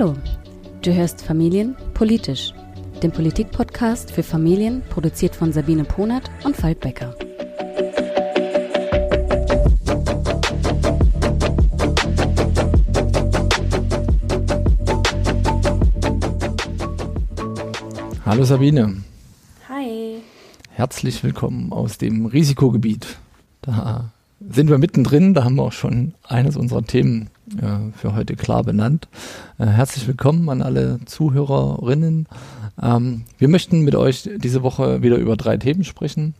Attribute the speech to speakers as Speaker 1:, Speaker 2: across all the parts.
Speaker 1: Hallo, du hörst Familien politisch, den Politikpodcast für Familien, produziert von Sabine Ponert und Falk Becker.
Speaker 2: Hallo Sabine.
Speaker 3: Hi.
Speaker 2: Herzlich willkommen aus dem Risikogebiet. Da sind wir mittendrin, da haben wir auch schon eines unserer Themen äh, für heute klar benannt. Äh, herzlich willkommen an alle Zuhörerinnen. Ähm, wir möchten mit euch diese Woche wieder über drei Themen sprechen.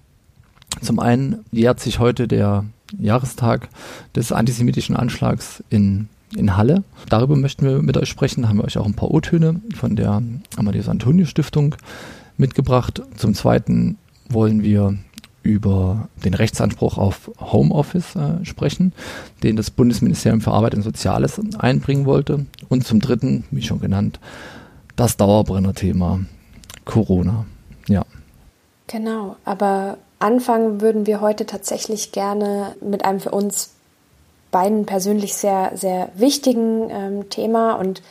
Speaker 2: Zum einen jährt sich heute der Jahrestag des antisemitischen Anschlags in, in Halle. Darüber möchten wir mit euch sprechen. Da haben wir euch auch ein paar O-Töne von der Amadeus Antonio Stiftung mitgebracht. Zum zweiten wollen wir über den Rechtsanspruch auf Homeoffice äh, sprechen, den das Bundesministerium für Arbeit und Soziales einbringen wollte. Und zum dritten, wie schon genannt, das Dauerbrenner-Thema Corona. Ja.
Speaker 3: Genau, aber anfangen würden wir heute tatsächlich gerne mit einem für uns beiden persönlich sehr, sehr wichtigen ähm, Thema und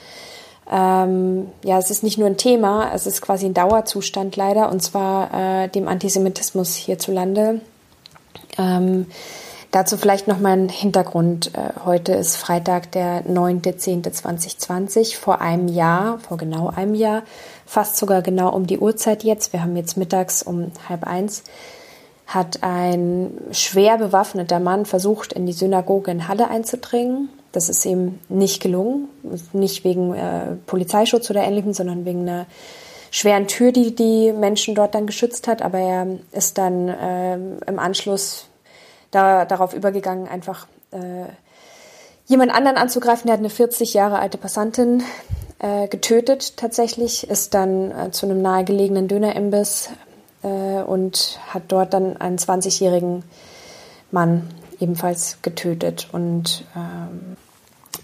Speaker 3: ähm, ja, es ist nicht nur ein Thema, es ist quasi ein Dauerzustand leider, und zwar äh, dem Antisemitismus hierzulande. Ähm, dazu vielleicht noch mal ein Hintergrund. Äh, heute ist Freitag, der 9.10.2020, vor einem Jahr, vor genau einem Jahr, fast sogar genau um die Uhrzeit jetzt, wir haben jetzt mittags um halb eins, hat ein schwer bewaffneter Mann versucht, in die Synagoge in Halle einzudringen das ist ihm nicht gelungen, nicht wegen äh, Polizeischutz oder ähnlichem, sondern wegen einer schweren Tür, die die Menschen dort dann geschützt hat. Aber er ist dann äh, im Anschluss da, darauf übergegangen, einfach äh, jemand anderen anzugreifen. Der hat eine 40 Jahre alte Passantin äh, getötet tatsächlich, ist dann äh, zu einem nahegelegenen Dönerimbiss äh, und hat dort dann einen 20-jährigen Mann ebenfalls getötet. Und ähm,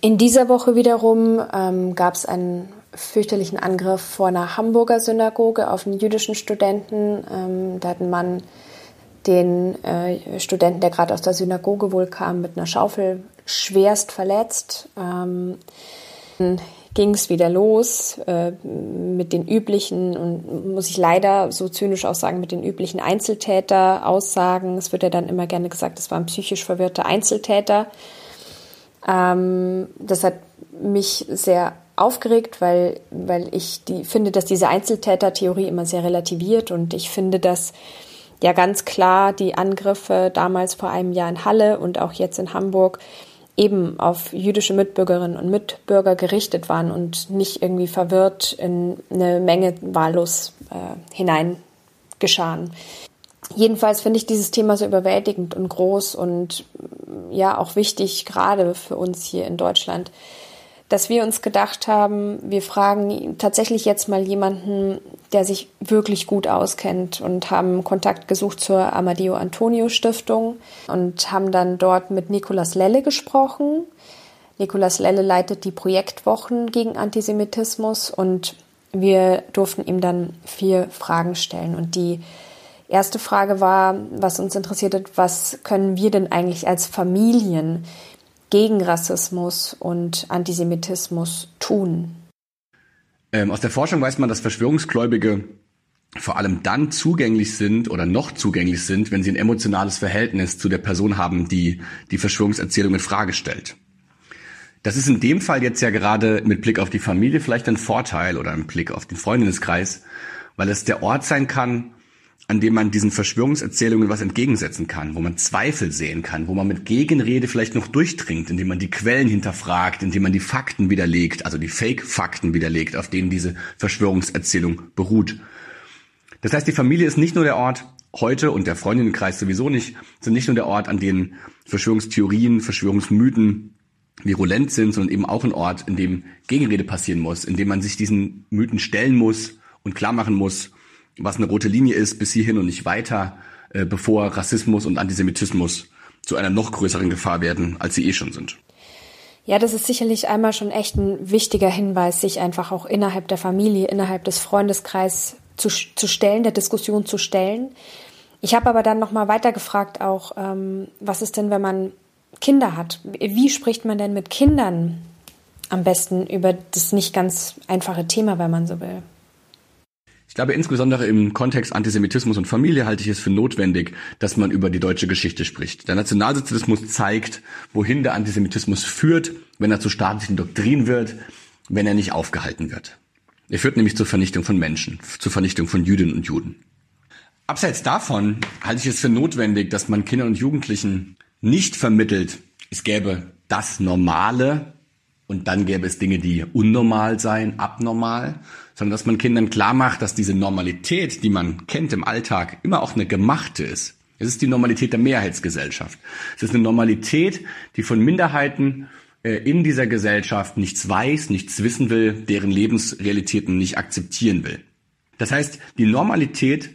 Speaker 3: in dieser Woche wiederum ähm, gab es einen fürchterlichen Angriff vor einer Hamburger Synagoge auf einen jüdischen Studenten. Ähm, da hat ein Mann den äh, Studenten, der gerade aus der Synagoge wohl kam, mit einer Schaufel schwerst verletzt. Ähm, ging es wieder los äh, mit den üblichen und muss ich leider so zynisch auch sagen, mit den üblichen Einzeltäter-Aussagen. Es wird ja dann immer gerne gesagt, es waren psychisch verwirrte Einzeltäter. Ähm, das hat mich sehr aufgeregt, weil, weil ich die, finde, dass diese Einzeltäter-Theorie immer sehr relativiert und ich finde, dass ja ganz klar die Angriffe damals vor einem Jahr in Halle und auch jetzt in Hamburg eben auf jüdische Mitbürgerinnen und Mitbürger gerichtet waren und nicht irgendwie verwirrt in eine Menge wahllos äh, hineingeschahen. Jedenfalls finde ich dieses Thema so überwältigend und groß und ja auch wichtig, gerade für uns hier in Deutschland, dass wir uns gedacht haben, wir fragen tatsächlich jetzt mal jemanden, der sich wirklich gut auskennt und haben Kontakt gesucht zur Amadeo Antonio Stiftung und haben dann dort mit Nikolas Lelle gesprochen. Nikolas Lelle leitet die Projektwochen gegen Antisemitismus und wir durften ihm dann vier Fragen stellen und die erste Frage war, was uns interessiert hat, was können wir denn eigentlich als Familien gegen Rassismus und Antisemitismus tun?
Speaker 4: Ähm, aus der Forschung weiß man, dass Verschwörungsgläubige vor allem dann zugänglich sind oder noch zugänglich sind, wenn sie ein emotionales Verhältnis zu der Person haben, die die Verschwörungserzählung in Frage stellt. Das ist in dem Fall jetzt ja gerade mit Blick auf die Familie vielleicht ein Vorteil oder im Blick auf den Freundeskreis, weil es der Ort sein kann, an dem man diesen Verschwörungserzählungen was entgegensetzen kann, wo man Zweifel sehen kann, wo man mit Gegenrede vielleicht noch durchdringt, indem man die Quellen hinterfragt, indem man die Fakten widerlegt, also die Fake-Fakten widerlegt, auf denen diese Verschwörungserzählung beruht. Das heißt, die Familie ist nicht nur der Ort heute und der Freundinnenkreis sowieso nicht, sind nicht nur der Ort, an dem Verschwörungstheorien, Verschwörungsmythen virulent sind, sondern eben auch ein Ort, in dem Gegenrede passieren muss, in dem man sich diesen Mythen stellen muss und klar machen muss, was eine rote Linie ist, bis hierhin und nicht weiter, äh, bevor Rassismus und Antisemitismus zu einer noch größeren Gefahr werden, als sie eh schon sind.
Speaker 3: Ja, das ist sicherlich einmal schon echt ein wichtiger Hinweis, sich einfach auch innerhalb der Familie, innerhalb des Freundeskreises zu, zu stellen, der Diskussion zu stellen. Ich habe aber dann nochmal weitergefragt auch, ähm, was ist denn, wenn man Kinder hat? Wie spricht man denn mit Kindern am besten über das nicht ganz einfache Thema, wenn man so will.
Speaker 4: Ich glaube, insbesondere im Kontext Antisemitismus und Familie halte ich es für notwendig, dass man über die deutsche Geschichte spricht. Der Nationalsozialismus zeigt, wohin der Antisemitismus führt, wenn er zu staatlichen Doktrin wird, wenn er nicht aufgehalten wird. Er führt nämlich zur Vernichtung von Menschen, zur Vernichtung von Jüdinnen und Juden. Abseits davon halte ich es für notwendig, dass man Kindern und Jugendlichen nicht vermittelt, es gäbe das Normale und dann gäbe es Dinge, die unnormal seien, abnormal, sondern dass man Kindern klar macht, dass diese Normalität, die man kennt im Alltag, immer auch eine gemachte ist. Es ist die Normalität der Mehrheitsgesellschaft. Es ist eine Normalität, die von Minderheiten äh, in dieser Gesellschaft nichts weiß, nichts wissen will, deren Lebensrealitäten nicht akzeptieren will. Das heißt, die Normalität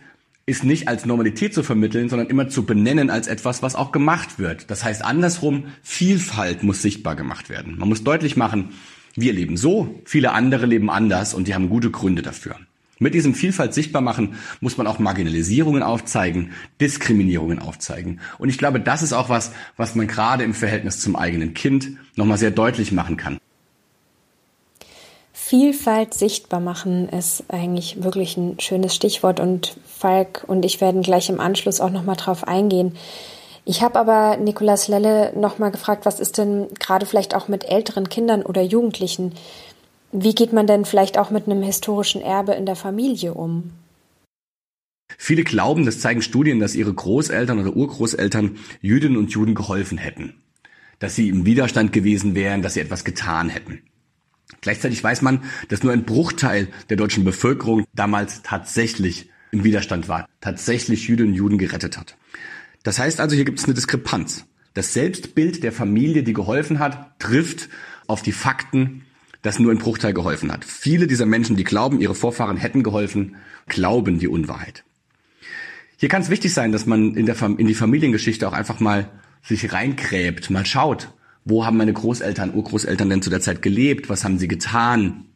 Speaker 4: ist nicht als Normalität zu vermitteln, sondern immer zu benennen als etwas, was auch gemacht wird. Das heißt andersrum, Vielfalt muss sichtbar gemacht werden. Man muss deutlich machen, wir leben so, viele andere leben anders und die haben gute Gründe dafür. Mit diesem Vielfalt sichtbar machen muss man auch Marginalisierungen aufzeigen, Diskriminierungen aufzeigen. Und ich glaube, das ist auch was, was man gerade im Verhältnis zum eigenen Kind nochmal sehr deutlich machen kann.
Speaker 3: Vielfalt sichtbar machen ist eigentlich wirklich ein schönes Stichwort und Falk und ich werden gleich im Anschluss auch nochmal drauf eingehen. Ich habe aber Nikolas Lelle nochmal gefragt, was ist denn gerade vielleicht auch mit älteren Kindern oder Jugendlichen? Wie geht man denn vielleicht auch mit einem historischen Erbe in der Familie um?
Speaker 4: Viele glauben, das zeigen Studien, dass ihre Großeltern oder Urgroßeltern Jüdinnen und Juden geholfen hätten. Dass sie im Widerstand gewesen wären, dass sie etwas getan hätten. Gleichzeitig weiß man, dass nur ein Bruchteil der deutschen Bevölkerung damals tatsächlich im Widerstand war, tatsächlich Jüdinnen und Juden gerettet hat. Das heißt also, hier gibt es eine Diskrepanz. Das Selbstbild der Familie, die geholfen hat, trifft auf die Fakten, dass nur ein Bruchteil geholfen hat. Viele dieser Menschen, die glauben, ihre Vorfahren hätten geholfen, glauben die Unwahrheit. Hier kann es wichtig sein, dass man in, der, in die Familiengeschichte auch einfach mal sich reingräbt, mal schaut, wo haben meine Großeltern, Urgroßeltern denn zu der Zeit gelebt? Was haben sie getan?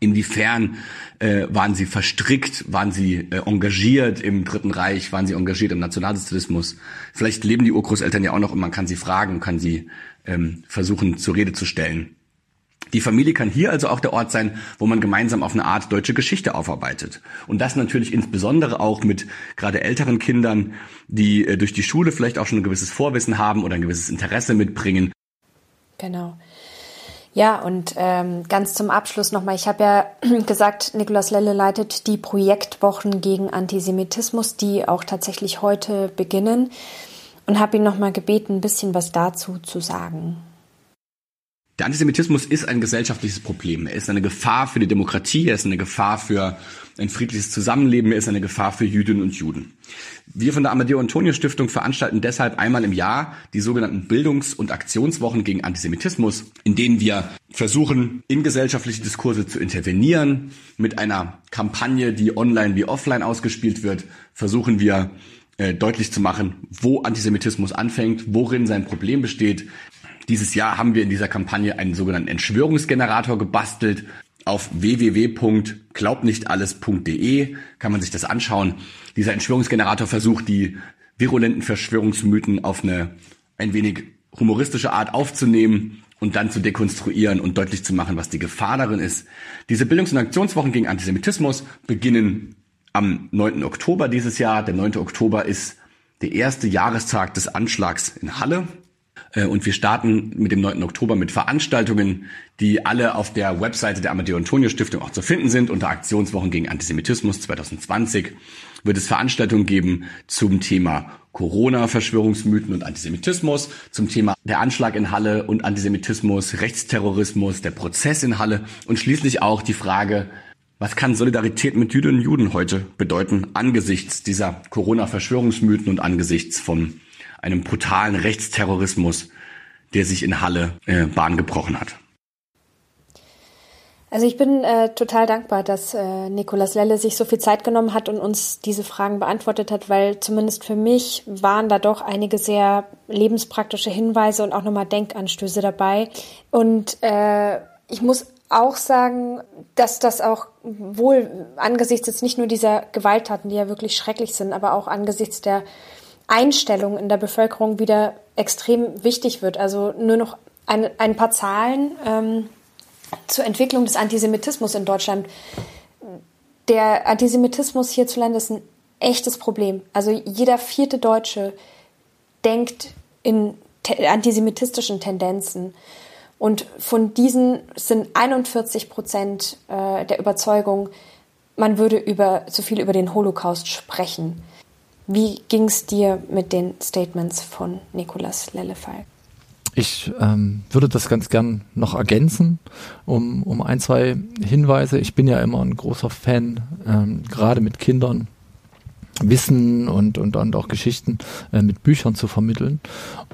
Speaker 4: Inwiefern äh, waren sie verstrickt? Waren sie äh, engagiert im Dritten Reich? Waren sie engagiert im Nationalsozialismus? Vielleicht leben die Urgroßeltern ja auch noch und man kann sie fragen, kann sie ähm, versuchen zur Rede zu stellen. Die Familie kann hier also auch der Ort sein, wo man gemeinsam auf eine Art deutsche Geschichte aufarbeitet. Und das natürlich insbesondere auch mit gerade älteren Kindern, die äh, durch die Schule vielleicht auch schon ein gewisses Vorwissen haben oder ein gewisses Interesse mitbringen
Speaker 3: Genau. Ja, und ähm, ganz zum Abschluss nochmal, ich habe ja gesagt, Nikolaus Lelle leitet die Projektwochen gegen Antisemitismus, die auch tatsächlich heute beginnen und habe ihn nochmal gebeten, ein bisschen was dazu zu sagen.
Speaker 4: Der Antisemitismus ist ein gesellschaftliches Problem. Er ist eine Gefahr für die Demokratie, er ist eine Gefahr für ein friedliches Zusammenleben, er ist eine Gefahr für Jüdinnen und Juden. Wir von der Amadeo Antonio Stiftung veranstalten deshalb einmal im Jahr die sogenannten Bildungs- und Aktionswochen gegen Antisemitismus, in denen wir versuchen, in gesellschaftliche Diskurse zu intervenieren. Mit einer Kampagne, die online wie offline ausgespielt wird, versuchen wir äh, deutlich zu machen, wo Antisemitismus anfängt, worin sein Problem besteht, dieses Jahr haben wir in dieser Kampagne einen sogenannten Entschwörungsgenerator gebastelt. Auf www.glaubnichtalles.de kann man sich das anschauen. Dieser Entschwörungsgenerator versucht, die virulenten Verschwörungsmythen auf eine ein wenig humoristische Art aufzunehmen und dann zu dekonstruieren und deutlich zu machen, was die Gefahr darin ist. Diese Bildungs- und Aktionswochen gegen Antisemitismus beginnen am 9. Oktober dieses Jahr. Der 9. Oktober ist der erste Jahrestag des Anschlags in Halle. Äh, und wir starten mit dem 9. Oktober mit Veranstaltungen, die alle auf der Webseite der Amadeo Antonio Stiftung auch zu finden sind. Unter Aktionswochen gegen Antisemitismus 2020 wird es Veranstaltungen geben zum Thema Corona, Verschwörungsmythen und Antisemitismus, zum Thema der Anschlag in Halle und Antisemitismus, Rechtsterrorismus, der Prozess in Halle und schließlich auch die Frage, was kann Solidarität mit Jüdinnen und Juden heute bedeuten angesichts dieser Corona-Verschwörungsmythen und angesichts von einem brutalen Rechtsterrorismus, der sich in Halle äh, Bahn gebrochen hat.
Speaker 3: Also ich bin äh, total dankbar, dass äh, Nikolas Lelle sich so viel Zeit genommen hat und uns diese Fragen beantwortet hat, weil zumindest für mich waren da doch einige sehr lebenspraktische Hinweise und auch nochmal Denkanstöße dabei. Und äh, ich muss auch sagen, dass das auch wohl angesichts jetzt nicht nur dieser Gewalttaten, die ja wirklich schrecklich sind, aber auch angesichts der Einstellung in der Bevölkerung wieder extrem wichtig wird. Also nur noch ein, ein paar Zahlen. Ähm, zur Entwicklung des Antisemitismus in Deutschland. Der Antisemitismus hierzulande ist ein echtes Problem. Also jeder vierte Deutsche denkt in antisemitistischen Tendenzen. Und von diesen sind 41 Prozent äh, der Überzeugung, man würde über so viel über den Holocaust sprechen. Wie ging es dir mit den Statements von Nikolas Lellefalk?
Speaker 2: Ich ähm, würde das ganz gern noch ergänzen, um, um ein, zwei Hinweise. Ich bin ja immer ein großer Fan, ähm, gerade mit Kindern, Wissen und, und, und auch Geschichten äh, mit Büchern zu vermitteln.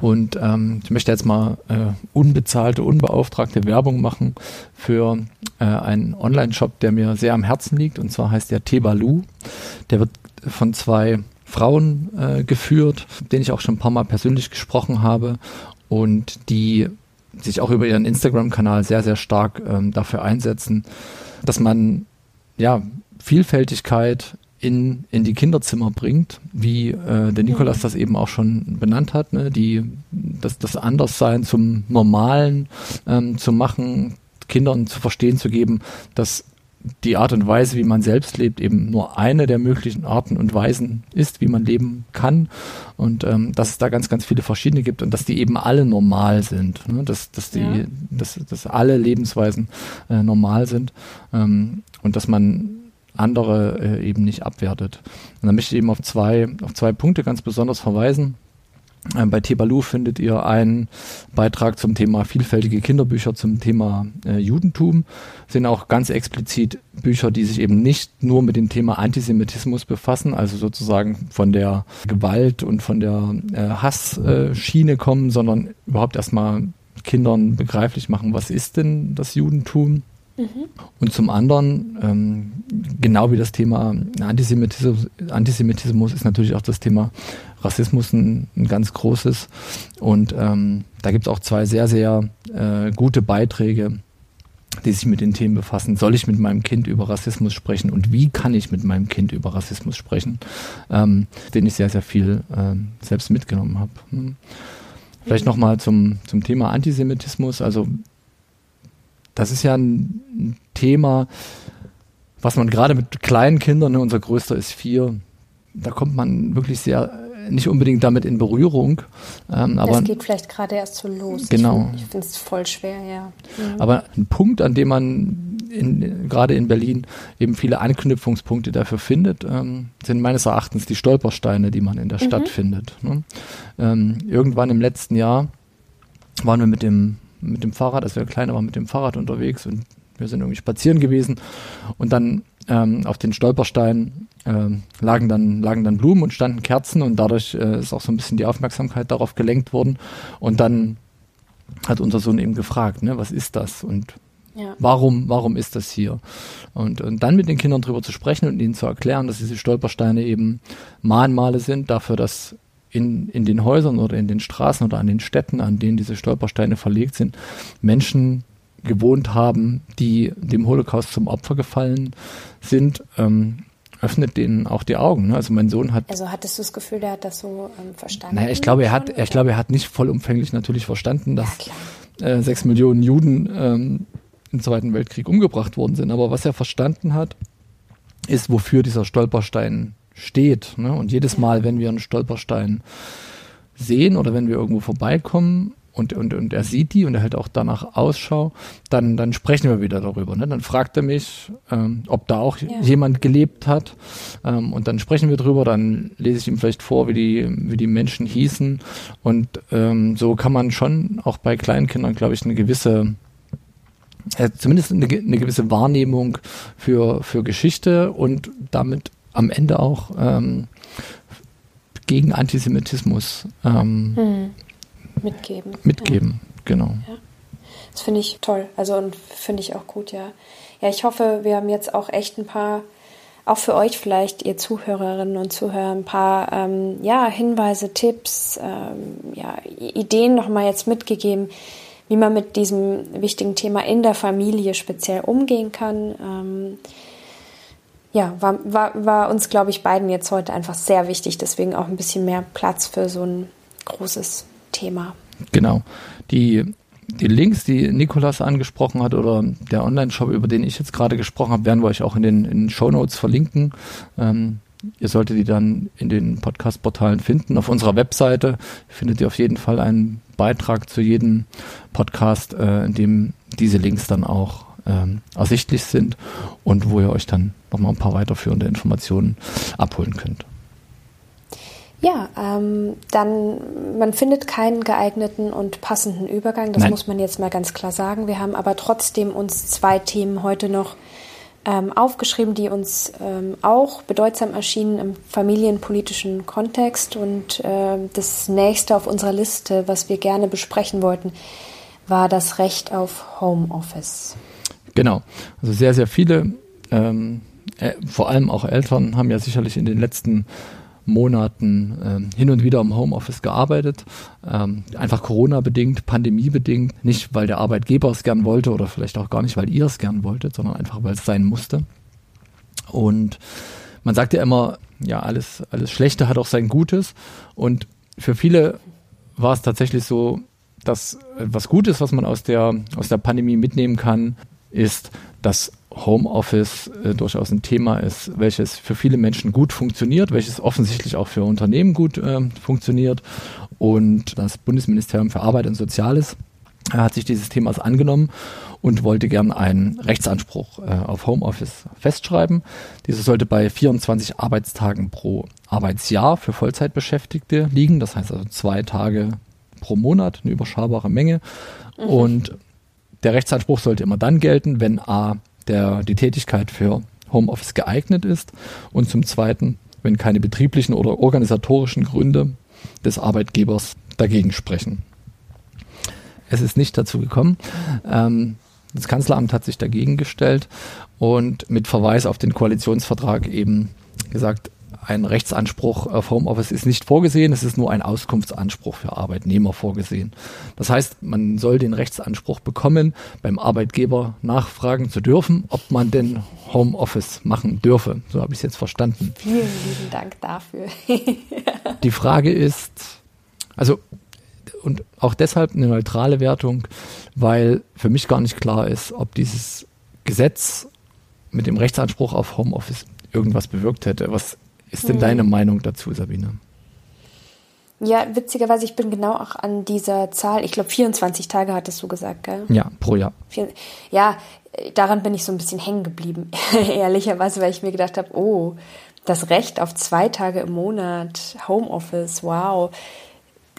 Speaker 2: Und ähm, ich möchte jetzt mal äh, unbezahlte, unbeauftragte Werbung machen für äh, einen Online-Shop, der mir sehr am Herzen liegt. Und zwar heißt der Tebalu. Der wird von zwei Frauen äh, geführt, denen ich auch schon ein paar Mal persönlich gesprochen habe und die sich auch über ihren Instagram-Kanal sehr, sehr stark ähm, dafür einsetzen, dass man ja Vielfältigkeit in, in die Kinderzimmer bringt, wie äh, der Nikolas das eben auch schon benannt hat, ne? die, das, das Anderssein zum Normalen ähm, zu machen, Kindern zu verstehen zu geben, dass die Art und Weise, wie man selbst lebt, eben nur eine der möglichen Arten und Weisen ist, wie man leben kann. Und ähm, dass es da ganz, ganz viele verschiedene gibt und dass die eben alle normal sind. Ne? Dass, dass, die, ja. dass, dass alle Lebensweisen äh, normal sind ähm, und dass man andere äh, eben nicht abwertet. Und da möchte ich eben auf zwei, auf zwei Punkte ganz besonders verweisen. Ähm, bei Tebalu findet ihr einen Beitrag zum Thema vielfältige Kinderbücher zum Thema äh, Judentum. Sind auch ganz explizit Bücher, die sich eben nicht nur mit dem Thema Antisemitismus befassen, also sozusagen von der Gewalt und von der äh, Hassschiene äh, kommen, sondern überhaupt erstmal Kindern begreiflich machen, was ist denn das Judentum? Mhm. Und zum anderen, ähm, genau wie das Thema Antisemitismus, Antisemitismus ist natürlich auch das Thema Rassismus ein, ein ganz großes. Und ähm, da gibt es auch zwei sehr, sehr äh, gute Beiträge, die sich mit den Themen befassen. Soll ich mit meinem Kind über Rassismus sprechen und wie kann ich mit meinem Kind über Rassismus sprechen, ähm, den ich sehr, sehr viel ähm, selbst mitgenommen habe. Hm. Vielleicht nochmal zum, zum Thema Antisemitismus. Also das ist ja ein Thema, was man gerade mit kleinen Kindern, ne, unser größter ist vier, da kommt man wirklich sehr nicht unbedingt damit in Berührung.
Speaker 3: Ähm, aber das geht vielleicht gerade erst so los.
Speaker 2: Genau.
Speaker 3: Ich finde es voll schwer, ja.
Speaker 2: Mhm. Aber ein Punkt, an dem man in, gerade in Berlin eben viele Anknüpfungspunkte dafür findet, ähm, sind meines Erachtens die Stolpersteine, die man in der Stadt mhm. findet. Ne? Ähm, irgendwann im letzten Jahr waren wir mit dem mit dem Fahrrad, als wir kleiner waren, mit dem Fahrrad unterwegs und wir sind irgendwie spazieren gewesen und dann ähm, auf den Stolpersteinen äh, lagen dann lagen dann Blumen und standen Kerzen und dadurch äh, ist auch so ein bisschen die Aufmerksamkeit darauf gelenkt worden und dann hat unser Sohn eben gefragt, ne, was ist das und ja. Warum, warum ist das hier? Und, und dann mit den Kindern drüber zu sprechen und ihnen zu erklären, dass diese Stolpersteine eben Mahnmale sind dafür, dass in, in den Häusern oder in den Straßen oder an den Städten, an denen diese Stolpersteine verlegt sind, Menschen gewohnt haben, die dem Holocaust zum Opfer gefallen sind, ähm, öffnet denen auch die Augen. Ne? Also mein Sohn hat.
Speaker 3: Also hattest du das Gefühl, der hat das so ähm, verstanden?
Speaker 2: Naja, ich glaube, er hat, ich glaube, er hat nicht vollumfänglich natürlich verstanden, dass ja, äh, sechs Millionen Juden ähm, im Zweiten Weltkrieg umgebracht worden sind. Aber was er verstanden hat, ist, wofür dieser Stolperstein steht. Ne? Und jedes Mal, wenn wir einen Stolperstein sehen oder wenn wir irgendwo vorbeikommen und, und, und er sieht die und er hält auch danach Ausschau, dann, dann sprechen wir wieder darüber. Ne? Dann fragt er mich, ähm, ob da auch ja. jemand gelebt hat ähm, und dann sprechen wir drüber, dann lese ich ihm vielleicht vor, wie die, wie die Menschen hießen und ähm, so kann man schon auch bei Kleinkindern, glaube ich, eine gewisse äh, zumindest eine, eine gewisse Wahrnehmung für, für Geschichte und damit am Ende auch ähm, gegen Antisemitismus ähm, hm.
Speaker 3: mitgeben.
Speaker 2: Mitgeben, ja. genau.
Speaker 3: Ja. Das finde ich toll. Also und finde ich auch gut, ja. Ja, ich hoffe, wir haben jetzt auch echt ein paar, auch für euch vielleicht, ihr Zuhörerinnen und Zuhörer, ein paar ähm, ja, Hinweise, Tipps, ähm, ja, Ideen nochmal jetzt mitgegeben, wie man mit diesem wichtigen Thema in der Familie speziell umgehen kann. Ähm, ja, war, war, war uns, glaube ich, beiden jetzt heute einfach sehr wichtig. Deswegen auch ein bisschen mehr Platz für so ein großes Thema.
Speaker 2: Genau. Die die Links, die Nikolas angesprochen hat oder der Online-Shop, über den ich jetzt gerade gesprochen habe, werden wir euch auch in den, in Show Notes verlinken. Ähm, ihr solltet die dann in den Podcast-Portalen finden. Auf unserer Webseite findet ihr auf jeden Fall einen Beitrag zu jedem Podcast, äh, in dem diese Links dann auch ähm, ersichtlich sind und wo ihr euch dann nochmal ein paar weiterführende Informationen abholen könnt.
Speaker 3: Ja, ähm, dann, man findet keinen geeigneten und passenden Übergang, das Nein. muss man jetzt mal ganz klar sagen. Wir haben aber trotzdem uns zwei Themen heute noch ähm, aufgeschrieben, die uns ähm, auch bedeutsam erschienen im familienpolitischen Kontext. Und äh, das nächste auf unserer Liste, was wir gerne besprechen wollten, war das Recht auf Homeoffice.
Speaker 2: Genau, also sehr, sehr viele, ähm, äh, vor allem auch Eltern, haben ja sicherlich in den letzten Monaten ähm, hin und wieder im Homeoffice gearbeitet. Ähm, einfach Corona-bedingt, Pandemie-bedingt. Nicht, weil der Arbeitgeber es gern wollte oder vielleicht auch gar nicht, weil ihr es gern wolltet, sondern einfach, weil es sein musste. Und man sagt ja immer, ja, alles, alles Schlechte hat auch sein Gutes. Und für viele war es tatsächlich so, dass was Gutes, was man aus der, aus der Pandemie mitnehmen kann, ist, dass Homeoffice äh, durchaus ein Thema ist, welches für viele Menschen gut funktioniert, welches offensichtlich auch für Unternehmen gut äh, funktioniert. Und das Bundesministerium für Arbeit und Soziales äh, hat sich dieses Themas angenommen und wollte gern einen Rechtsanspruch äh, auf Homeoffice festschreiben. Dieser sollte bei 24 Arbeitstagen pro Arbeitsjahr für Vollzeitbeschäftigte liegen. Das heißt also zwei Tage pro Monat, eine überschaubare Menge. Mhm. Und der Rechtsanspruch sollte immer dann gelten, wenn A der, die Tätigkeit für Homeoffice geeignet ist und zum Zweiten, wenn keine betrieblichen oder organisatorischen Gründe des Arbeitgebers dagegen sprechen. Es ist nicht dazu gekommen. Ähm, das Kanzleramt hat sich dagegen gestellt und mit Verweis auf den Koalitionsvertrag eben gesagt, ein Rechtsanspruch auf Homeoffice ist nicht vorgesehen, es ist nur ein Auskunftsanspruch für Arbeitnehmer vorgesehen. Das heißt, man soll den Rechtsanspruch bekommen, beim Arbeitgeber nachfragen zu dürfen, ob man denn Homeoffice machen dürfe. So habe ich es jetzt verstanden.
Speaker 3: Vielen lieben Dank dafür.
Speaker 2: Die Frage ist, also und auch deshalb eine neutrale Wertung, weil für mich gar nicht klar ist, ob dieses Gesetz mit dem Rechtsanspruch auf Homeoffice irgendwas bewirkt hätte. Was ist denn hm. deine Meinung dazu, Sabine?
Speaker 3: Ja, witzigerweise, ich bin genau auch an dieser Zahl, ich glaube 24 Tage hattest du gesagt, gell?
Speaker 2: Ja, pro Jahr.
Speaker 3: Ja, daran bin ich so ein bisschen hängen geblieben, ehrlicherweise, weil ich mir gedacht habe, oh, das Recht auf zwei Tage im Monat, Homeoffice, wow.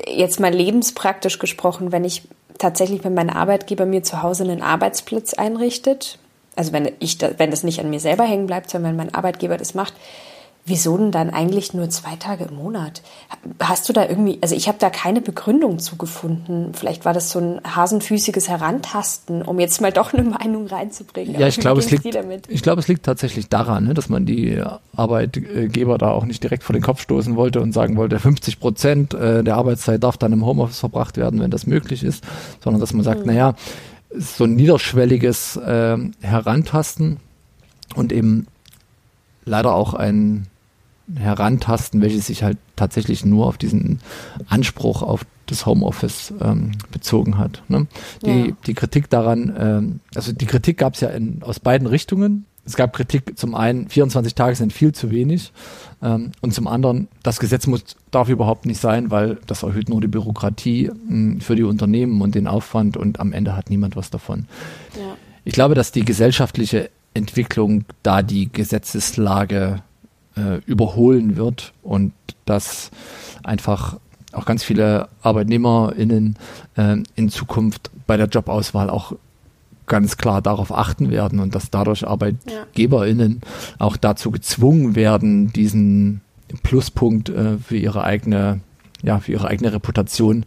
Speaker 3: Jetzt mal lebenspraktisch gesprochen, wenn ich tatsächlich, wenn mein Arbeitgeber mir zu Hause einen Arbeitsplatz einrichtet, also wenn ich, wenn das nicht an mir selber hängen bleibt, sondern wenn mein Arbeitgeber das macht, wieso denn dann eigentlich nur zwei Tage im Monat? Hast du da irgendwie, also ich habe da keine Begründung zugefunden. Vielleicht war das so ein hasenfüßiges Herantasten, um jetzt mal doch eine Meinung reinzubringen.
Speaker 2: Ja, ich glaube, es liegt, ich glaube, es liegt tatsächlich daran, ne, dass man die Arbeitgeber da auch nicht direkt vor den Kopf stoßen wollte und sagen wollte, 50 Prozent äh, der Arbeitszeit darf dann im Homeoffice verbracht werden, wenn das möglich ist, sondern dass man sagt, mhm. naja, so ein niederschwelliges äh, Herantasten und eben leider auch ein Herantasten, welches sich halt tatsächlich nur auf diesen Anspruch auf das Homeoffice ähm, bezogen hat. Ne? Die, ja. die Kritik daran, ähm, also die Kritik gab es ja in, aus beiden Richtungen. Es gab Kritik zum einen, 24 Tage sind viel zu wenig ähm, und zum anderen, das Gesetz muss, darf überhaupt nicht sein, weil das erhöht nur die Bürokratie mh, hm, für die Unternehmen und den Aufwand und am Ende hat niemand was davon. Ja. Ich glaube, dass die gesellschaftliche Entwicklung da die Gesetzeslage äh, überholen wird und dass einfach auch ganz viele ArbeitnehmerInnen äh, in Zukunft bei der Jobauswahl auch ganz klar darauf achten werden und dass dadurch ArbeitgeberInnen auch dazu gezwungen werden, diesen Pluspunkt äh, für ihre eigene ja, für ihre eigene Reputation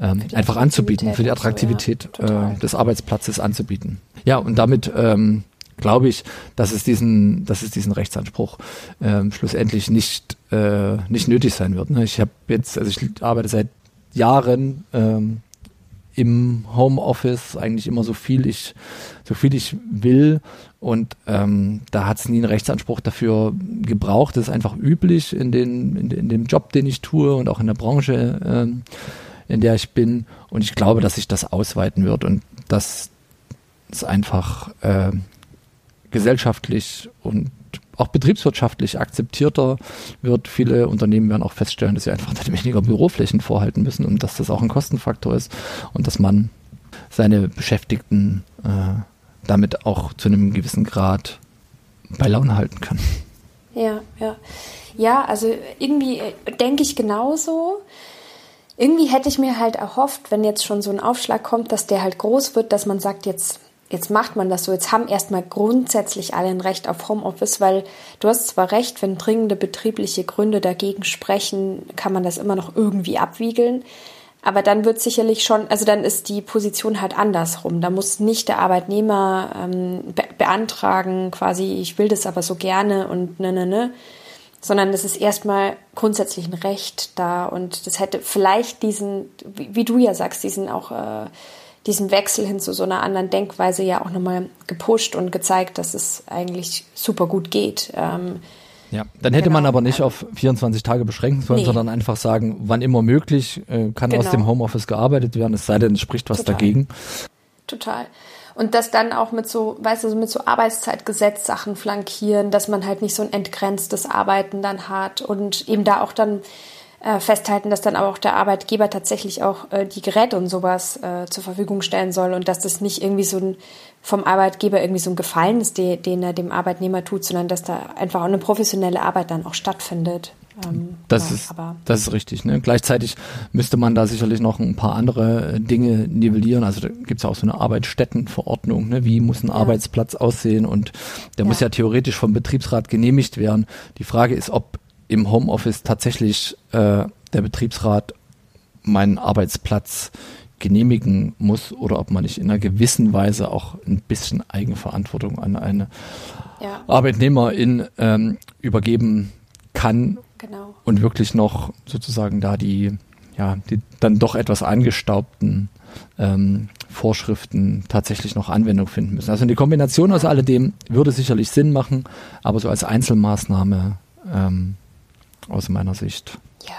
Speaker 2: ähm, einfach anzubieten, für die Attraktivität so, ja, äh, des Arbeitsplatzes anzubieten. Ja, und damit ähm, glaube ich, dass es diesen, dass es diesen Rechtsanspruch ähm, schlussendlich nicht, äh, nicht nötig sein wird. Ne? Ich habe jetzt, also ich arbeite seit Jahren ähm, im Homeoffice eigentlich immer so viel ich so viel ich will und ähm, da hat es nie einen Rechtsanspruch dafür gebraucht. Das ist einfach üblich in den in, in, dem Job, den ich tue und auch in der Branche, ähm, in der ich bin. Und ich glaube, dass sich das ausweiten wird und dass es einfach äh, gesellschaftlich und auch betriebswirtschaftlich akzeptierter wird. Viele Unternehmen werden auch feststellen, dass sie einfach weniger Büroflächen vorhalten müssen und dass das auch ein Kostenfaktor ist und dass man seine Beschäftigten äh, damit auch zu einem gewissen Grad bei Laune halten kann.
Speaker 3: Ja, ja. Ja, also irgendwie äh, denke ich genauso. Irgendwie hätte ich mir halt erhofft, wenn jetzt schon so ein Aufschlag kommt, dass der halt groß wird, dass man sagt, jetzt jetzt macht man das so. Jetzt haben erstmal grundsätzlich alle ein Recht auf Homeoffice, weil du hast zwar recht, wenn dringende betriebliche Gründe dagegen sprechen, kann man das immer noch irgendwie abwiegeln. Aber dann wird sicherlich schon, also dann ist die Position halt andersrum. Da muss nicht der Arbeitnehmer ähm, be beantragen, quasi, ich will das aber so gerne und ne, ne, ne, sondern es ist erstmal grundsätzlich ein Recht da und das hätte vielleicht diesen, wie, wie du ja sagst, diesen auch äh, diesen Wechsel hin zu so einer anderen Denkweise ja auch nochmal gepusht und gezeigt, dass es eigentlich super gut geht. Ähm,
Speaker 2: ja, dann hätte genau. man aber nicht auf 24 Tage beschränken sollen, nee. sondern einfach sagen, wann immer möglich äh, kann genau. aus dem Homeoffice gearbeitet werden, es sei denn, es spricht was Total. dagegen.
Speaker 3: Total. Und das dann auch mit so, weißt du, mit so Arbeitszeitgesetzsachen flankieren, dass man halt nicht so ein entgrenztes Arbeiten dann hat und eben da auch dann äh, festhalten, dass dann aber auch der Arbeitgeber tatsächlich auch äh, die Geräte und sowas äh, zur Verfügung stellen soll und dass das nicht irgendwie so ein vom Arbeitgeber irgendwie so ein Gefallen ist, den, den er dem Arbeitnehmer tut, sondern dass da einfach auch eine professionelle Arbeit dann auch stattfindet.
Speaker 2: Ähm, das, ja, ist, das ist richtig. Ne? Gleichzeitig müsste man da sicherlich noch ein paar andere äh, Dinge nivellieren. Also da gibt es ja auch so eine Arbeitsstättenverordnung. Ne? Wie muss ein ja. Arbeitsplatz aussehen? Und der ja. muss ja theoretisch vom Betriebsrat genehmigt werden. Die Frage ist, ob im Homeoffice tatsächlich äh, der Betriebsrat meinen Arbeitsplatz genehmigen muss oder ob man nicht in einer gewissen Weise auch ein bisschen Eigenverantwortung an eine ja. Arbeitnehmerin ähm, übergeben kann genau. und wirklich noch sozusagen da die, ja, die dann doch etwas angestaubten ähm, Vorschriften tatsächlich noch Anwendung finden müssen. Also eine Kombination aus alledem würde sicherlich Sinn machen, aber so als Einzelmaßnahme ähm, aus meiner Sicht ja.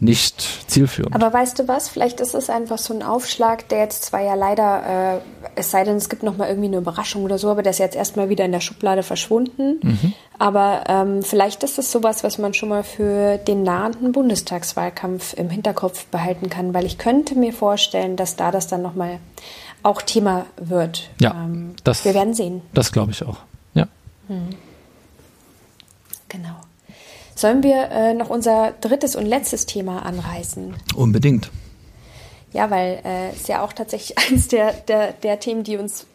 Speaker 2: nicht zielführend.
Speaker 3: Aber weißt du was? Vielleicht ist es einfach so ein Aufschlag, der jetzt zwar ja leider, äh, es sei denn, es gibt noch mal irgendwie eine Überraschung oder so, aber der ist jetzt erstmal wieder in der Schublade verschwunden. Mhm. Aber ähm, vielleicht ist es sowas, was man schon mal für den nahenden Bundestagswahlkampf im Hinterkopf behalten kann, weil ich könnte mir vorstellen, dass da das dann noch mal auch Thema wird.
Speaker 2: Ja, ähm, das, wir werden sehen. Das glaube ich auch. Ja. Mhm.
Speaker 3: Genau. Sollen wir äh, noch unser drittes und letztes Thema anreißen?
Speaker 2: Unbedingt.
Speaker 3: Ja, weil äh, es ja auch tatsächlich eines der, der, der Themen, die uns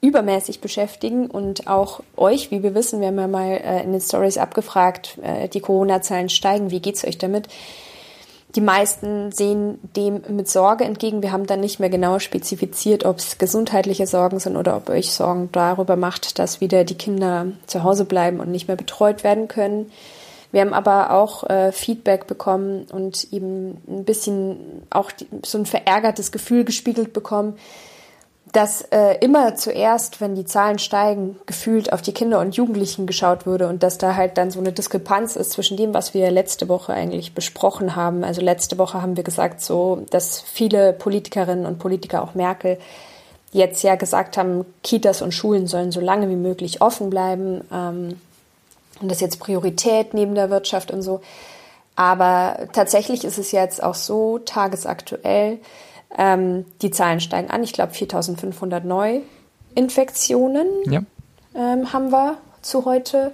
Speaker 3: übermäßig beschäftigen und auch euch, wie wir wissen, wir haben ja mal äh, in den Stories abgefragt, äh, die Corona-Zahlen steigen, wie geht es euch damit? Die meisten sehen dem mit Sorge entgegen. Wir haben dann nicht mehr genau spezifiziert, ob es gesundheitliche Sorgen sind oder ob euch Sorgen darüber macht, dass wieder die Kinder zu Hause bleiben und nicht mehr betreut werden können. Wir haben aber auch äh, Feedback bekommen und eben ein bisschen auch die, so ein verärgertes Gefühl gespiegelt bekommen, dass äh, immer zuerst, wenn die Zahlen steigen, gefühlt auf die Kinder und Jugendlichen geschaut würde und dass da halt dann so eine Diskrepanz ist zwischen dem, was wir letzte Woche eigentlich besprochen haben. Also letzte Woche haben wir gesagt, so, dass viele Politikerinnen und Politiker, auch Merkel, jetzt ja gesagt haben, Kitas und Schulen sollen so lange wie möglich offen bleiben. Ähm, und das jetzt Priorität neben der Wirtschaft und so. Aber tatsächlich ist es jetzt auch so tagesaktuell, ähm, die Zahlen steigen an. Ich glaube 4500 Neuinfektionen ja. ähm, haben wir zu heute.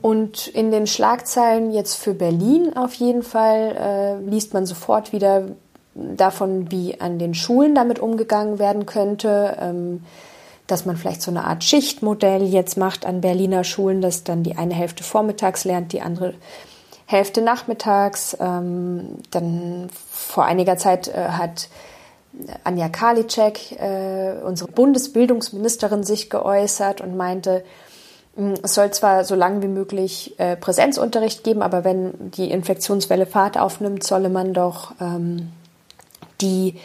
Speaker 3: Und in den Schlagzeilen jetzt für Berlin auf jeden Fall äh, liest man sofort wieder davon, wie an den Schulen damit umgegangen werden könnte. Ähm, dass man vielleicht so eine Art Schichtmodell jetzt macht an Berliner Schulen, dass dann die eine Hälfte vormittags lernt, die andere Hälfte nachmittags. Ähm, dann vor einiger Zeit äh, hat Anja Karliczek, äh, unsere Bundesbildungsministerin, sich geäußert und meinte, hm, es soll zwar so lange wie möglich äh, Präsenzunterricht geben, aber wenn die Infektionswelle Fahrt aufnimmt, solle man doch ähm, die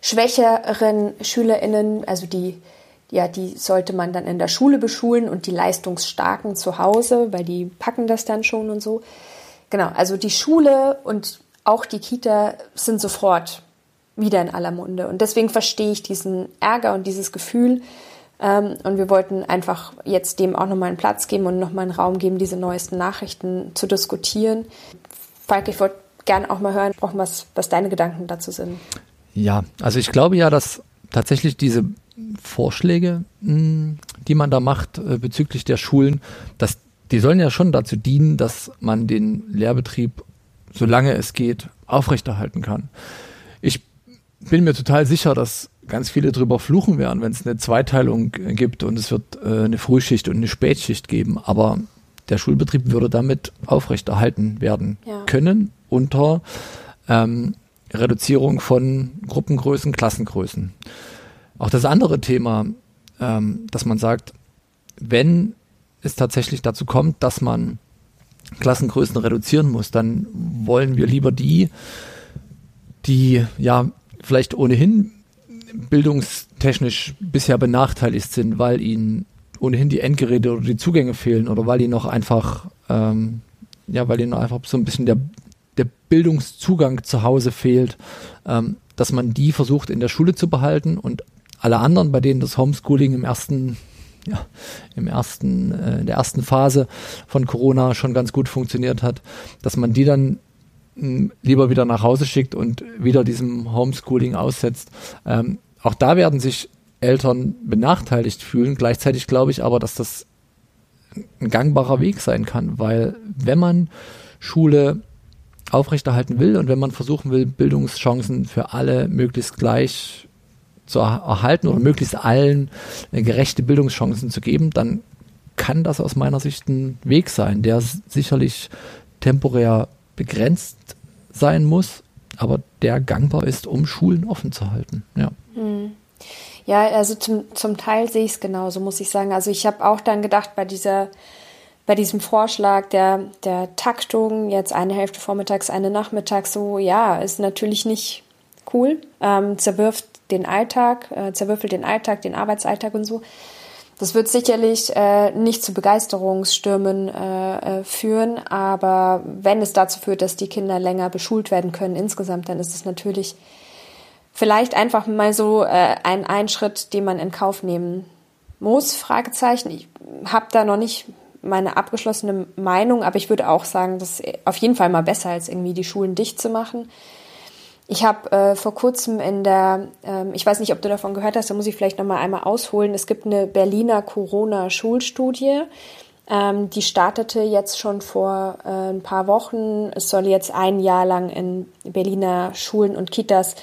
Speaker 3: schwächeren SchülerInnen, also die ja, die sollte man dann in der Schule beschulen und die leistungsstarken zu Hause, weil die packen das dann schon und so. Genau, also die Schule und auch die Kita sind sofort wieder in aller Munde. Und deswegen verstehe ich diesen Ärger und dieses Gefühl. Ähm, und wir wollten einfach jetzt dem auch nochmal einen Platz geben und nochmal einen Raum geben, diese neuesten Nachrichten zu diskutieren. Falk, ich wollte gerne auch mal hören, was, was deine Gedanken dazu sind.
Speaker 2: Ja, also ich glaube ja, dass tatsächlich diese Vorschläge, hm, die man da macht äh, bezüglich der Schulen, dass die sollen ja schon dazu dienen, dass man den Lehrbetrieb, solange es geht, aufrechterhalten kann. Ich bin mir total sicher, dass ganz viele drüber fluchen werden, wenn es eine Zweiteilung gibt und es wird äh, eine Frühschicht und eine Spätschicht geben. Aber der Schulbetrieb würde damit aufrechterhalten werden ja. können unter ähm, Reduzierung von Gruppengrößen, Klassengrößen. Auch das andere Thema, ähm, dass man sagt, wenn es tatsächlich dazu kommt, dass man Klassengrößen reduzieren muss, dann wollen wir lieber die, die ja vielleicht ohnehin bildungstechnisch bisher benachteiligt sind, weil ihnen ohnehin die Endgeräte oder die Zugänge fehlen oder weil ihnen noch einfach, ähm, ja, weil ihnen einfach so ein bisschen der, der Bildungszugang zu Hause fehlt, ähm, dass man die versucht in der Schule zu behalten und alle anderen, bei denen das Homeschooling im ersten ja, im ersten, äh, in der ersten Phase von Corona schon ganz gut funktioniert hat, dass man die dann hm, lieber wieder nach Hause schickt und wieder diesem Homeschooling aussetzt. Ähm, auch da werden sich Eltern benachteiligt fühlen. Gleichzeitig glaube ich aber, dass das ein gangbarer Weg sein kann, weil wenn man Schule aufrechterhalten will und wenn man versuchen will, Bildungschancen für alle möglichst gleich zu erhalten oder möglichst allen gerechte Bildungschancen zu geben, dann kann das aus meiner Sicht ein Weg sein, der sicherlich temporär begrenzt sein muss, aber der gangbar ist, um Schulen offen zu halten. Ja. Hm.
Speaker 3: Ja, also zum, zum Teil sehe ich es genauso, muss ich sagen. Also ich habe auch dann gedacht, bei dieser, bei diesem Vorschlag der, der Taktung, jetzt eine Hälfte vormittags, eine nachmittags, so ja, ist natürlich nicht cool, ähm, zerwirft den Alltag, äh, zerwürfelt den Alltag, den Arbeitsalltag und so. Das wird sicherlich äh, nicht zu Begeisterungsstürmen äh, äh, führen, aber wenn es dazu führt, dass die Kinder länger beschult werden können insgesamt, dann ist es natürlich vielleicht einfach mal so äh, ein Einschritt, den man in Kauf nehmen muss. Fragezeichen. Ich habe da noch nicht meine abgeschlossene Meinung, aber ich würde auch sagen, das ist auf jeden Fall mal besser, als irgendwie die Schulen dicht zu machen. Ich habe äh, vor kurzem in der, ähm, ich weiß nicht, ob du davon gehört hast, da muss ich vielleicht noch mal einmal ausholen. Es gibt eine Berliner Corona-Schulstudie. Ähm, die startete jetzt schon vor äh, ein paar Wochen. Es soll jetzt ein Jahr lang in Berliner Schulen und Kitas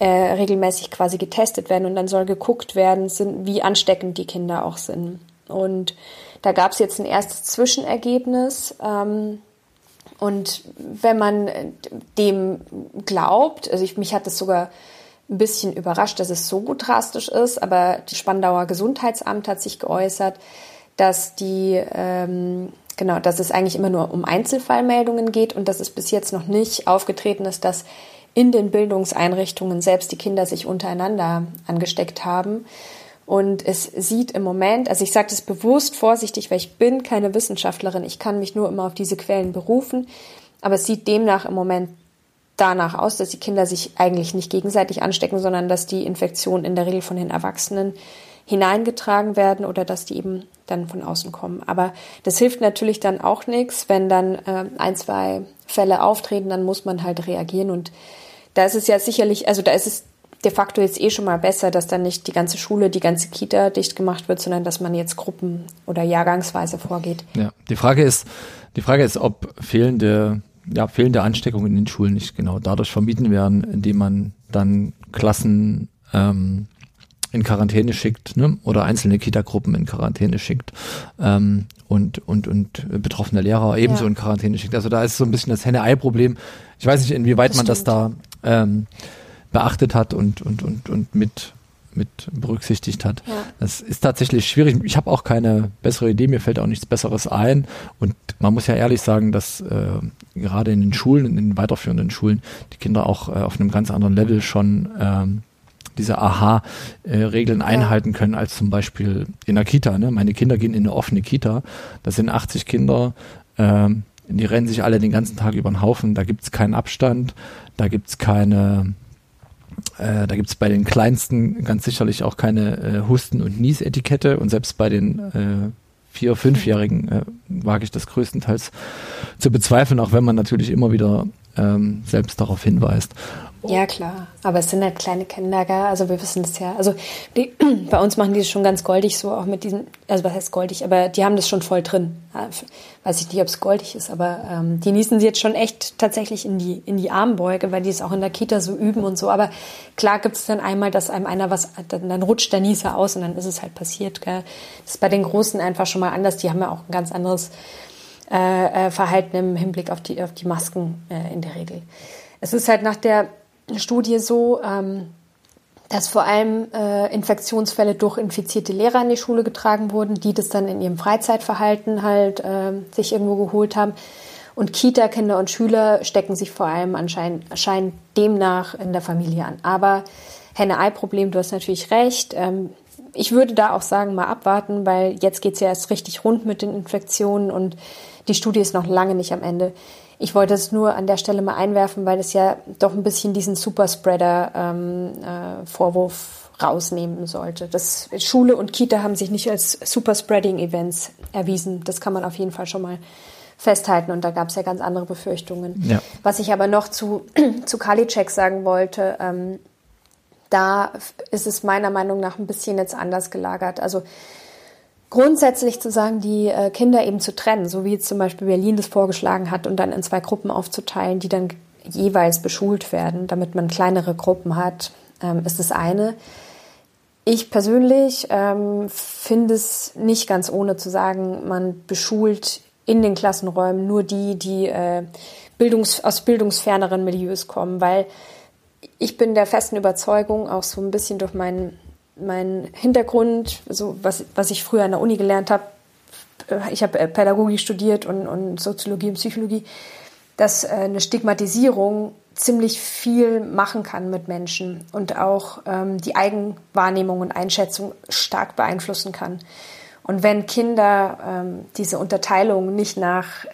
Speaker 3: äh, regelmäßig quasi getestet werden und dann soll geguckt werden, sind, wie ansteckend die Kinder auch sind. Und da gab es jetzt ein erstes Zwischenergebnis. Ähm, und wenn man dem glaubt, also ich, mich hat es sogar ein bisschen überrascht, dass es so drastisch ist, aber das Spandauer Gesundheitsamt hat sich geäußert, dass die ähm, genau, dass es eigentlich immer nur um Einzelfallmeldungen geht und dass es bis jetzt noch nicht aufgetreten ist, dass in den Bildungseinrichtungen selbst die Kinder sich untereinander angesteckt haben. Und es sieht im Moment, also ich sage das bewusst vorsichtig, weil ich bin keine Wissenschaftlerin, ich kann mich nur immer auf diese Quellen berufen, aber es sieht demnach im Moment danach aus, dass die Kinder sich eigentlich nicht gegenseitig anstecken, sondern dass die Infektionen in der Regel von den Erwachsenen hineingetragen werden oder dass die eben dann von außen kommen. Aber das hilft natürlich dann auch nichts, wenn dann äh, ein, zwei Fälle auftreten, dann muss man halt reagieren und da ist es ja sicherlich, also da ist es de facto jetzt eh schon mal besser, dass dann nicht die ganze Schule, die ganze Kita dicht gemacht wird, sondern dass man jetzt Gruppen oder Jahrgangsweise vorgeht.
Speaker 2: Ja, die Frage ist, die Frage ist, ob fehlende, ja, fehlende Ansteckungen in den Schulen nicht genau dadurch vermieden werden, indem man dann Klassen ähm, in Quarantäne schickt ne? oder einzelne Kita-Gruppen in Quarantäne schickt ähm, und, und, und betroffene Lehrer ebenso ja. in Quarantäne schickt. Also da ist so ein bisschen das Henne-Ei-Problem. Ich weiß nicht, inwieweit das man das da ähm, beachtet hat und, und, und, und mit, mit berücksichtigt hat. Ja. Das ist tatsächlich schwierig. Ich habe auch keine bessere Idee, mir fällt auch nichts Besseres ein. Und man muss ja ehrlich sagen, dass äh, gerade in den Schulen, in den weiterführenden Schulen, die Kinder auch äh, auf einem ganz anderen Level schon ähm, diese Aha-Regeln ja. einhalten können, als zum Beispiel in der Kita. Ne? Meine Kinder gehen in eine offene Kita, da sind 80 Kinder, ähm, die rennen sich alle den ganzen Tag über den Haufen, da gibt's keinen Abstand, da gibt's keine Äh, da gibt es bei den Kleinsten ganz sicherlich auch keine äh, Husten- und Niesetikette und selbst bei den äh, Vier-, Fünfjährigen äh, wage ich das größtenteils zu bezweifeln, auch wenn man natürlich immer wieder ähm, selbst darauf hinweist.
Speaker 3: Ja, klar. Aber es sind halt kleine Kinder, gell? Also wir wissen das ja. Also die, bei uns machen die das schon ganz goldig, so auch mit diesen, also was heißt goldig, aber die haben das schon voll drin. Weiß ich nicht, ob es goldig ist, aber ähm, die nießen sie jetzt schon echt tatsächlich in die, in die Armbeuge, weil die es auch in der Kita so üben und so. Aber klar gibt es dann einmal, dass einem einer was, dann, dann rutscht der Nieser aus und dann ist es halt passiert. Gell? Das ist bei den Großen einfach schon mal anders. Die haben ja auch ein ganz anderes äh, äh Verhalten im Hinblick auf die, auf die Masken äh, in der Regel. Es ist halt nach der Studie so, ähm, dass vor allem äh, Infektionsfälle durch infizierte Lehrer in die Schule getragen wurden, die das dann in ihrem Freizeitverhalten halt äh, sich irgendwo geholt haben. Und Kita-Kinder und Schüler stecken sich vor allem anscheinend, anscheinend demnach in der Familie an. Aber Henne-Ei-Problem, du hast natürlich recht. Ähm, ich würde da auch sagen, mal abwarten, weil jetzt geht's ja erst richtig rund mit den Infektionen und die Studie ist noch lange nicht am Ende. Ich wollte es nur an der Stelle mal einwerfen, weil es ja doch ein bisschen diesen Superspreader-Vorwurf ähm, äh, rausnehmen sollte. Das, Schule und Kita haben sich nicht als Superspreading-Events erwiesen. Das kann man auf jeden Fall schon mal festhalten und da gab es ja ganz andere Befürchtungen. Ja. Was ich aber noch zu, zu Kalicek sagen wollte, ähm, da ist es meiner Meinung nach ein bisschen jetzt anders gelagert. Also grundsätzlich zu sagen, die äh, Kinder eben zu trennen, so wie zum Beispiel Berlin das vorgeschlagen hat und dann in zwei Gruppen aufzuteilen, die dann jeweils beschult werden, damit man kleinere Gruppen hat, ähm, ist das eine. Ich persönlich ähm, finde es nicht ganz ohne zu sagen, man beschult in den Klassenräumen nur die, die äh, Bildungs aus bildungsferneren Milieus kommen, weil ich bin der festen Überzeugung, auch so ein bisschen durch meinen mein Hintergrund, so was, was ich früher an der Uni gelernt habe, äh, ich habe äh, Pädagogik studiert und, und Soziologie und Psychologie, dass äh, eine Stigmatisierung ziemlich viel machen kann mit Menschen und auch ähm, die Eigenwahrnehmung und Einschätzung stark beeinflussen kann. Und wenn Kinder ähm, diese Unterteilung nicht nach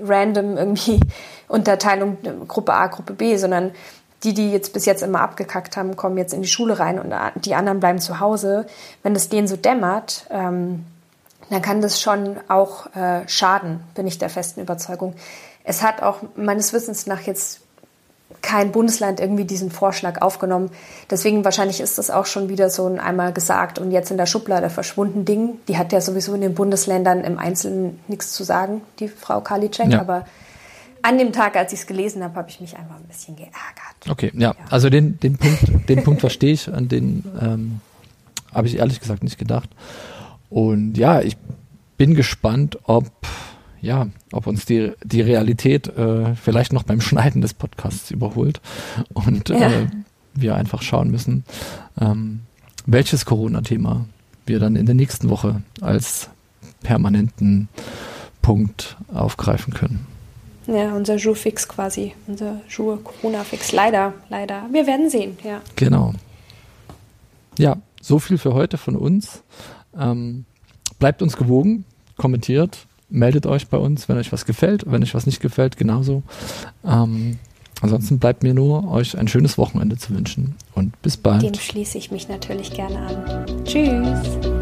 Speaker 3: random irgendwie Unterteilung Gruppe A, Gruppe B, sondern die, die jetzt bis jetzt immer abgekackt haben, kommen jetzt in die Schule rein und die anderen bleiben zu Hause. Wenn es denen so dämmert, ähm, dann kann das schon auch äh, schaden, bin ich der festen Überzeugung. Es hat auch meines Wissens nach jetzt kein Bundesland irgendwie diesen Vorschlag aufgenommen. Deswegen wahrscheinlich ist das auch schon wieder so ein einmal gesagt und jetzt in der Schublade verschwunden Ding. Die hat ja sowieso in den Bundesländern im Einzelnen nichts zu sagen, die Frau Karliczek, ja. aber an dem Tag, als ich es gelesen habe, habe ich mich einfach ein bisschen geärgert.
Speaker 2: Okay, ja, ja. also den, den Punkt, den Punkt verstehe ich, an den ähm, habe ich ehrlich gesagt nicht gedacht. Und ja, ich bin gespannt, ob ja, ob uns die, die Realität äh, vielleicht noch beim Schneiden des Podcasts überholt und ja. äh, wir einfach schauen müssen, ähm, welches Corona-Thema wir dann in der nächsten Woche als permanenten Punkt aufgreifen können.
Speaker 3: Ja, unser Jour-Fix quasi. Unser Jour-Corona-Fix. Leider, leider. Wir werden sehen, ja.
Speaker 2: Genau. Ja, so viel für heute von uns. Ähm, bleibt uns gewogen, kommentiert, meldet euch bei uns, wenn euch was gefällt. Wenn euch was nicht gefällt, genauso. Ähm, ansonsten bleibt mir nur, euch ein schönes Wochenende zu wünschen. Und bis bald.
Speaker 3: Dem schließe ich mich natürlich gerne an. Tschüss.